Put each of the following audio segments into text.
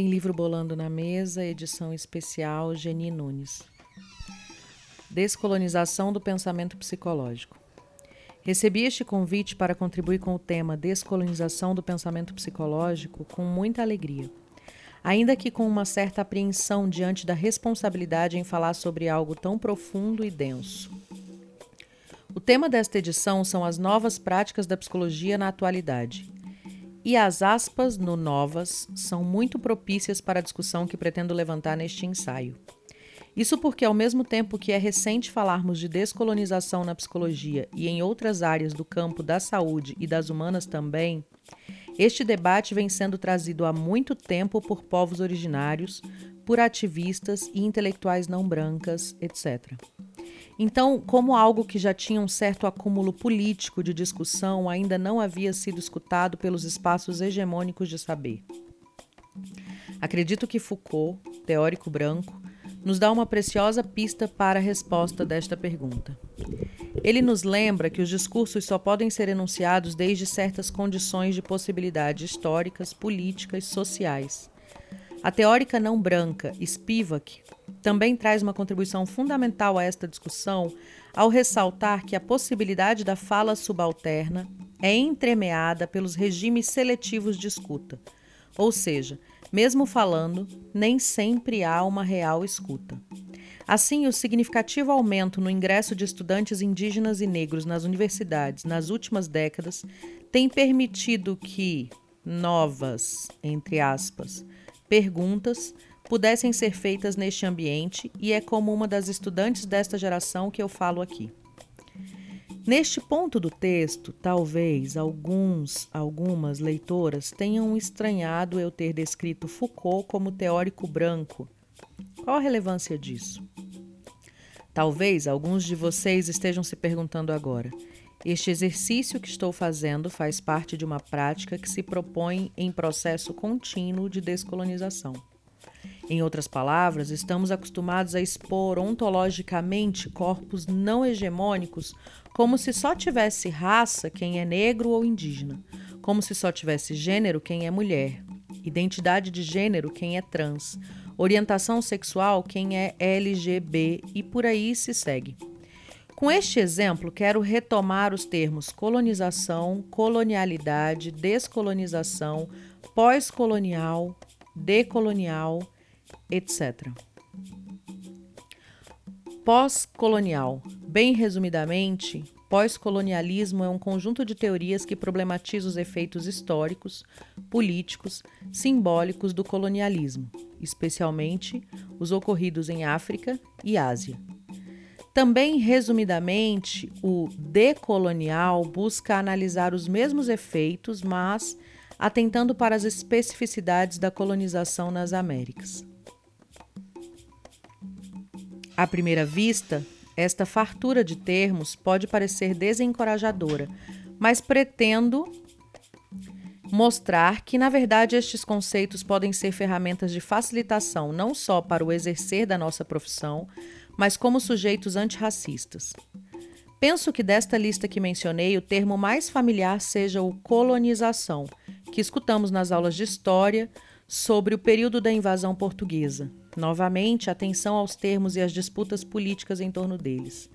Em livro Bolando na Mesa, edição especial Geni Nunes. Descolonização do pensamento psicológico. Recebi este convite para contribuir com o tema Descolonização do pensamento psicológico com muita alegria, ainda que com uma certa apreensão diante da responsabilidade em falar sobre algo tão profundo e denso. O tema desta edição são as novas práticas da psicologia na atualidade. E as aspas no novas são muito propícias para a discussão que pretendo levantar neste ensaio. Isso porque, ao mesmo tempo que é recente falarmos de descolonização na psicologia e em outras áreas do campo da saúde e das humanas também, este debate vem sendo trazido há muito tempo por povos originários, por ativistas e intelectuais não brancas, etc. Então, como algo que já tinha um certo acúmulo político de discussão ainda não havia sido escutado pelos espaços hegemônicos de saber. Acredito que Foucault, teórico branco, nos dá uma preciosa pista para a resposta desta pergunta. Ele nos lembra que os discursos só podem ser enunciados desde certas condições de possibilidade históricas, políticas, sociais. A teórica não branca, Spivak, também traz uma contribuição fundamental a esta discussão ao ressaltar que a possibilidade da fala subalterna é entremeada pelos regimes seletivos de escuta, ou seja, mesmo falando, nem sempre há uma real escuta. Assim, o significativo aumento no ingresso de estudantes indígenas e negros nas universidades nas últimas décadas tem permitido que novas, entre aspas, perguntas pudessem ser feitas neste ambiente e é como uma das estudantes desta geração que eu falo aqui. Neste ponto do texto, talvez alguns, algumas leitoras tenham estranhado eu ter descrito Foucault como teórico branco. Qual a relevância disso? Talvez alguns de vocês estejam se perguntando agora. Este exercício que estou fazendo faz parte de uma prática que se propõe em processo contínuo de descolonização. Em outras palavras, estamos acostumados a expor ontologicamente corpos não hegemônicos como se só tivesse raça quem é negro ou indígena, como se só tivesse gênero quem é mulher, identidade de gênero quem é trans, orientação sexual quem é LGB e por aí se segue. Com este exemplo, quero retomar os termos colonização, colonialidade, descolonização, pós-colonial, decolonial etc. Pós-colonial. Bem resumidamente, pós-colonialismo é um conjunto de teorias que problematiza os efeitos históricos, políticos, simbólicos do colonialismo, especialmente os ocorridos em África e Ásia. Também, resumidamente, o decolonial busca analisar os mesmos efeitos, mas atentando para as especificidades da colonização nas Américas. À primeira vista, esta fartura de termos pode parecer desencorajadora, mas pretendo mostrar que, na verdade, estes conceitos podem ser ferramentas de facilitação não só para o exercer da nossa profissão, mas como sujeitos antirracistas. Penso que desta lista que mencionei, o termo mais familiar seja o colonização, que escutamos nas aulas de história sobre o período da invasão portuguesa. Novamente, atenção aos termos e às disputas políticas em torno deles.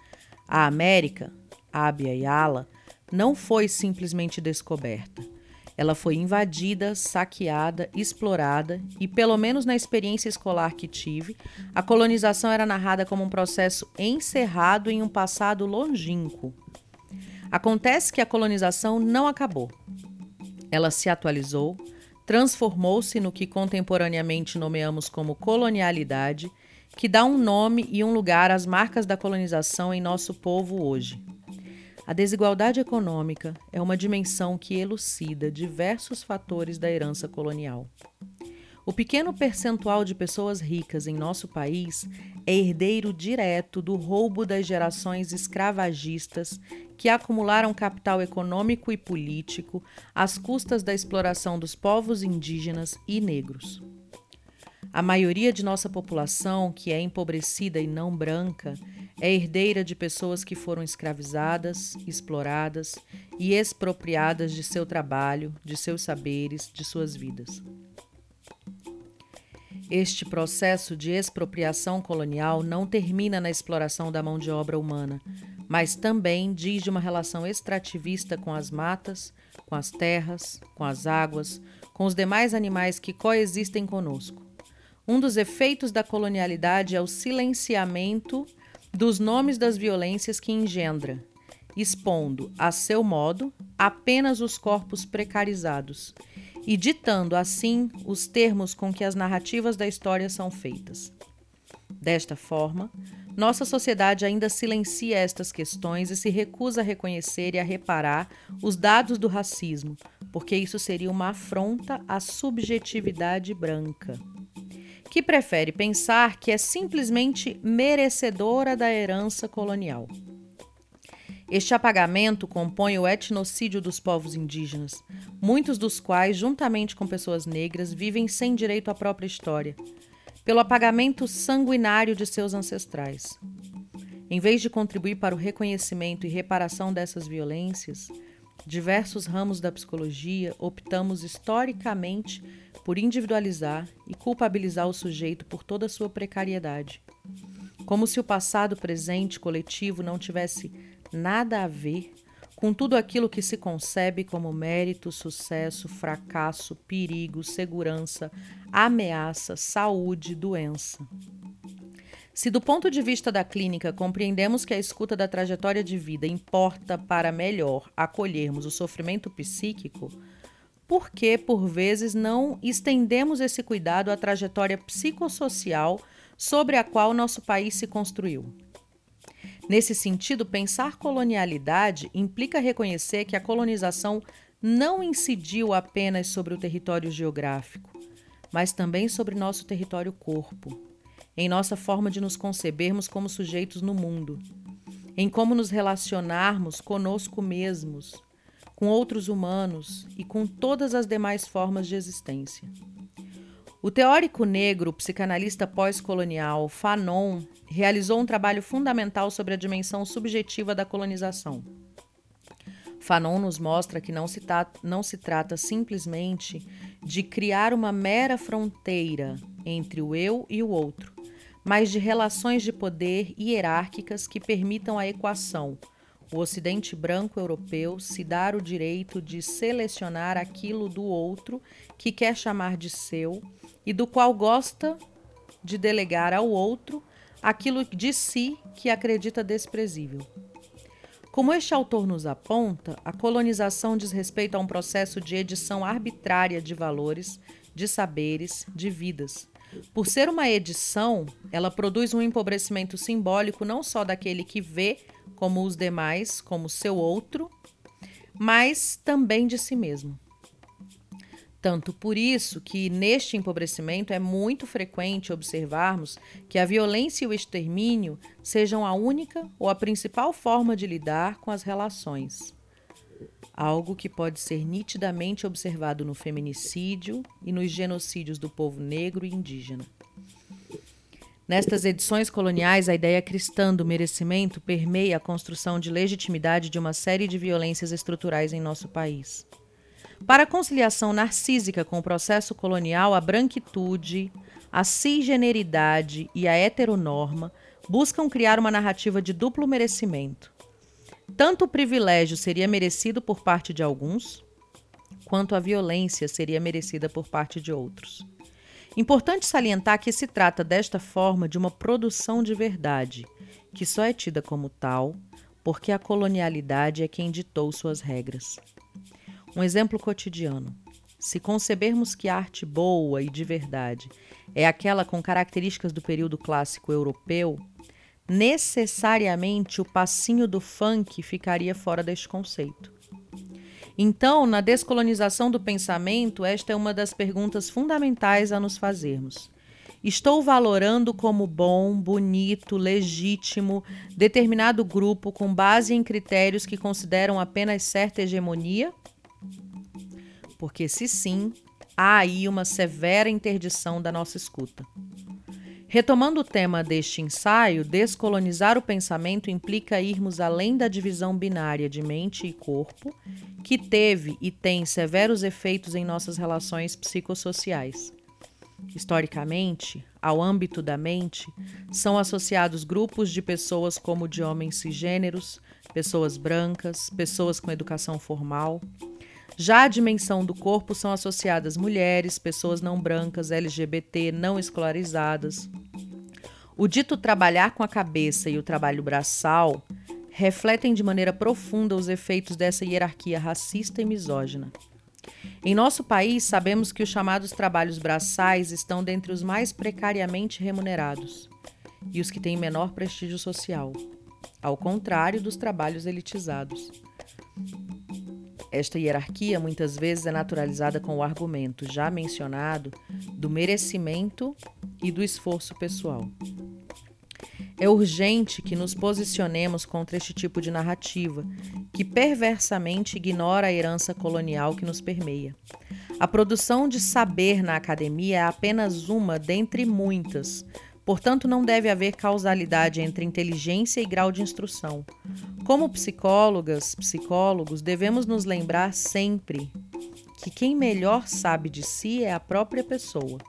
A América, Ábia e Ala, não foi simplesmente descoberta. Ela foi invadida, saqueada, explorada e, pelo menos na experiência escolar que tive, a colonização era narrada como um processo encerrado em um passado longínquo. Acontece que a colonização não acabou. Ela se atualizou, transformou-se no que contemporaneamente nomeamos como colonialidade, que dá um nome e um lugar às marcas da colonização em nosso povo hoje. A desigualdade econômica é uma dimensão que elucida diversos fatores da herança colonial. O pequeno percentual de pessoas ricas em nosso país é herdeiro direto do roubo das gerações escravagistas que acumularam capital econômico e político às custas da exploração dos povos indígenas e negros. A maioria de nossa população, que é empobrecida e não branca, é herdeira de pessoas que foram escravizadas, exploradas e expropriadas de seu trabalho, de seus saberes, de suas vidas. Este processo de expropriação colonial não termina na exploração da mão de obra humana, mas também diz de uma relação extrativista com as matas, com as terras, com as águas, com os demais animais que coexistem conosco. Um dos efeitos da colonialidade é o silenciamento dos nomes das violências que engendra, expondo, a seu modo, apenas os corpos precarizados e ditando, assim, os termos com que as narrativas da história são feitas. Desta forma, nossa sociedade ainda silencia estas questões e se recusa a reconhecer e a reparar os dados do racismo, porque isso seria uma afronta à subjetividade branca, que prefere pensar que é simplesmente merecedora da herança colonial. Este apagamento compõe o etnocídio dos povos indígenas, muitos dos quais, juntamente com pessoas negras, vivem sem direito à própria história, pelo apagamento sanguinário de seus ancestrais. Em vez de contribuir para o reconhecimento e reparação dessas violências, diversos ramos da psicologia optamos historicamente por individualizar e culpabilizar o sujeito por toda a sua precariedade. Como se o passado presente coletivo não tivesse nada a ver com tudo aquilo que se concebe como mérito, sucesso, fracasso, perigo, segurança, ameaça, saúde, doença. Se, do ponto de vista da clínica, compreendemos que a escuta da trajetória de vida importa para melhor acolhermos o sofrimento psíquico, por que, por vezes, não estendemos esse cuidado à trajetória psicossocial sobre a qual nosso país se construiu? Nesse sentido, pensar colonialidade implica reconhecer que a colonização não incidiu apenas sobre o território geográfico, mas também sobre nosso território corpo, em nossa forma de nos concebermos como sujeitos no mundo, em como nos relacionarmos conosco mesmos, com outros humanos e com todas as demais formas de existência. O teórico negro, psicanalista pós-colonial Fanon, realizou um trabalho fundamental sobre a dimensão subjetiva da colonização. Fanon nos mostra que não se, não se trata simplesmente de criar uma mera fronteira entre o eu e o outro, mas de relações de poder hierárquicas que permitam a equação o Ocidente branco europeu se dar o direito de selecionar aquilo do outro que quer chamar de seu e do qual gosta de delegar ao outro aquilo de si que acredita desprezível. Como este autor nos aponta, a colonização diz respeito a um processo de edição arbitrária de valores, de saberes, de vidas. Por ser uma edição, ela produz um empobrecimento simbólico não só daquele que vê como os demais, como seu outro, mas também de si mesmo. Tanto por isso que neste empobrecimento é muito frequente observarmos que a violência e o extermínio sejam a única ou a principal forma de lidar com as relações. Algo que pode ser nitidamente observado no feminicídio e nos genocídios do povo negro e indígena. Nestas edições coloniais, a ideia cristã do merecimento permeia a construção de legitimidade de uma série de violências estruturais em nosso país. Para a conciliação narcísica com o processo colonial, a branquitude, a cisgeneridade e a heteronorma buscam criar uma narrativa de duplo merecimento. Tanto o privilégio seria merecido por parte de alguns, quanto a violência seria merecida por parte de outros. Importante salientar que se trata desta forma de uma produção de verdade, que só é tida como tal porque a colonialidade é quem ditou suas regras. Um exemplo cotidiano. Se concebermos que arte boa e de verdade é aquela com características do período clássico europeu, necessariamente o passinho do funk ficaria fora deste conceito. Então, na descolonização do pensamento, esta é uma das perguntas fundamentais a nos fazermos. Estou valorando como bom, bonito, legítimo determinado grupo com base em critérios que consideram apenas certa hegemonia? porque, se sim, há aí uma severa interdição da nossa escuta. Retomando o tema deste ensaio, descolonizar o pensamento implica irmos além da divisão binária de mente e corpo, que teve e tem severos efeitos em nossas relações psicossociais. Historicamente, ao âmbito da mente, são associados grupos de pessoas como de homens cisgêneros, pessoas brancas, pessoas com educação formal. Já a dimensão do corpo são associadas mulheres, pessoas não brancas, LGBT, não escolarizadas. O dito trabalhar com a cabeça e o trabalho braçal refletem de maneira profunda os efeitos dessa hierarquia racista e misógina. Em nosso país, sabemos que os chamados trabalhos braçais estão dentre os mais precariamente remunerados e os que têm menor prestígio social, ao contrário dos trabalhos elitizados. Esta hierarquia muitas vezes é naturalizada com o argumento já mencionado do merecimento e do esforço pessoal. É urgente que nos posicionemos contra este tipo de narrativa, que perversamente ignora a herança colonial que nos permeia. A produção de saber na academia é apenas uma dentre muitas, portanto, não deve haver causalidade entre inteligência e grau de instrução. Como psicólogas, psicólogos, devemos nos lembrar sempre que quem melhor sabe de si é a própria pessoa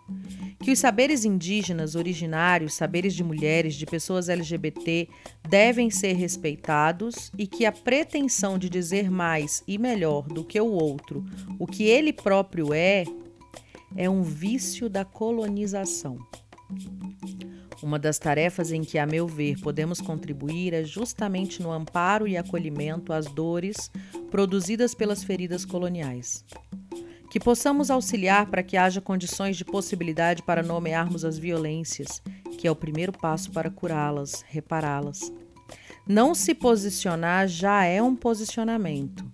que os saberes indígenas, originários, saberes de mulheres, de pessoas LGBT devem ser respeitados e que a pretensão de dizer mais e melhor do que o outro, o que ele próprio é, é um vício da colonização. Uma das tarefas em que, a meu ver, podemos contribuir é justamente no amparo e acolhimento às dores produzidas pelas feridas coloniais que possamos auxiliar para que haja condições de possibilidade para nomearmos as violências, que é o primeiro passo para curá-las, repará-las. Não se posicionar já é um posicionamento.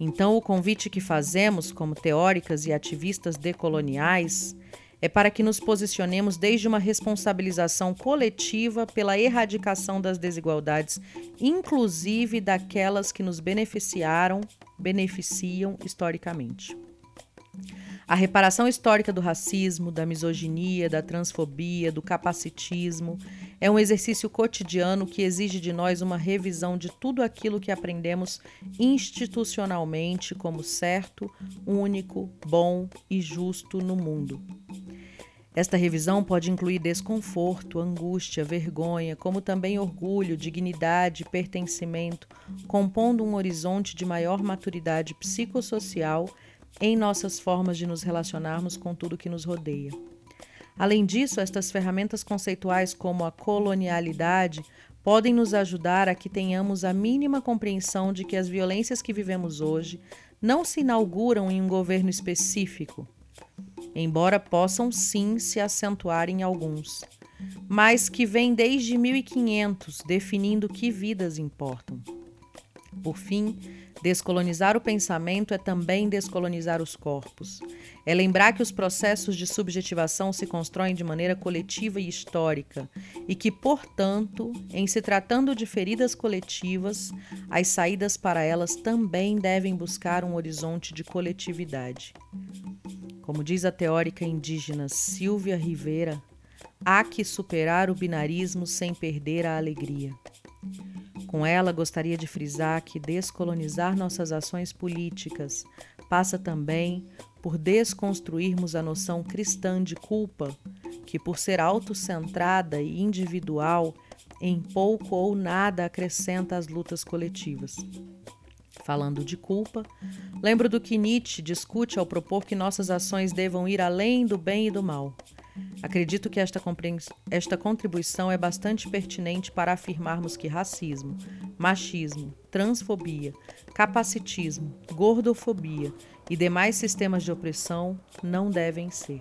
Então, o convite que fazemos, como teóricas e ativistas decoloniais, é para que nos posicionemos desde uma responsabilização coletiva pela erradicação das desigualdades, inclusive daquelas que nos beneficiaram beneficiam historicamente. A reparação histórica do racismo, da misoginia, da transfobia, do capacitismo é um exercício cotidiano que exige de nós uma revisão de tudo aquilo que aprendemos institucionalmente como certo, único, bom e justo no mundo. Esta revisão pode incluir desconforto, angústia, vergonha, como também orgulho, dignidade, pertencimento, compondo um horizonte de maior maturidade psicossocial em nossas formas de nos relacionarmos com tudo que nos rodeia. Além disso, estas ferramentas conceituais, como a colonialidade, podem nos ajudar a que tenhamos a mínima compreensão de que as violências que vivemos hoje não se inauguram em um governo específico embora possam sim se acentuar em alguns, mas que vem desde 1500 definindo que vidas importam. Por fim, descolonizar o pensamento é também descolonizar os corpos. É lembrar que os processos de subjetivação se constroem de maneira coletiva e histórica e que, portanto, em se tratando de feridas coletivas, as saídas para elas também devem buscar um horizonte de coletividade. Como diz a teórica indígena Silvia Rivera, há que superar o binarismo sem perder a alegria. Com ela, gostaria de frisar que descolonizar nossas ações políticas passa também por desconstruirmos a noção cristã de culpa, que, por ser autocentrada e individual, em pouco ou nada acrescenta às lutas coletivas. Falando de culpa, lembro do que Nietzsche discute ao propor que nossas ações devam ir além do bem e do mal. Acredito que esta, esta contribuição é bastante pertinente para afirmarmos que racismo, machismo, transfobia, capacitismo, gordofobia e demais sistemas de opressão não devem ser.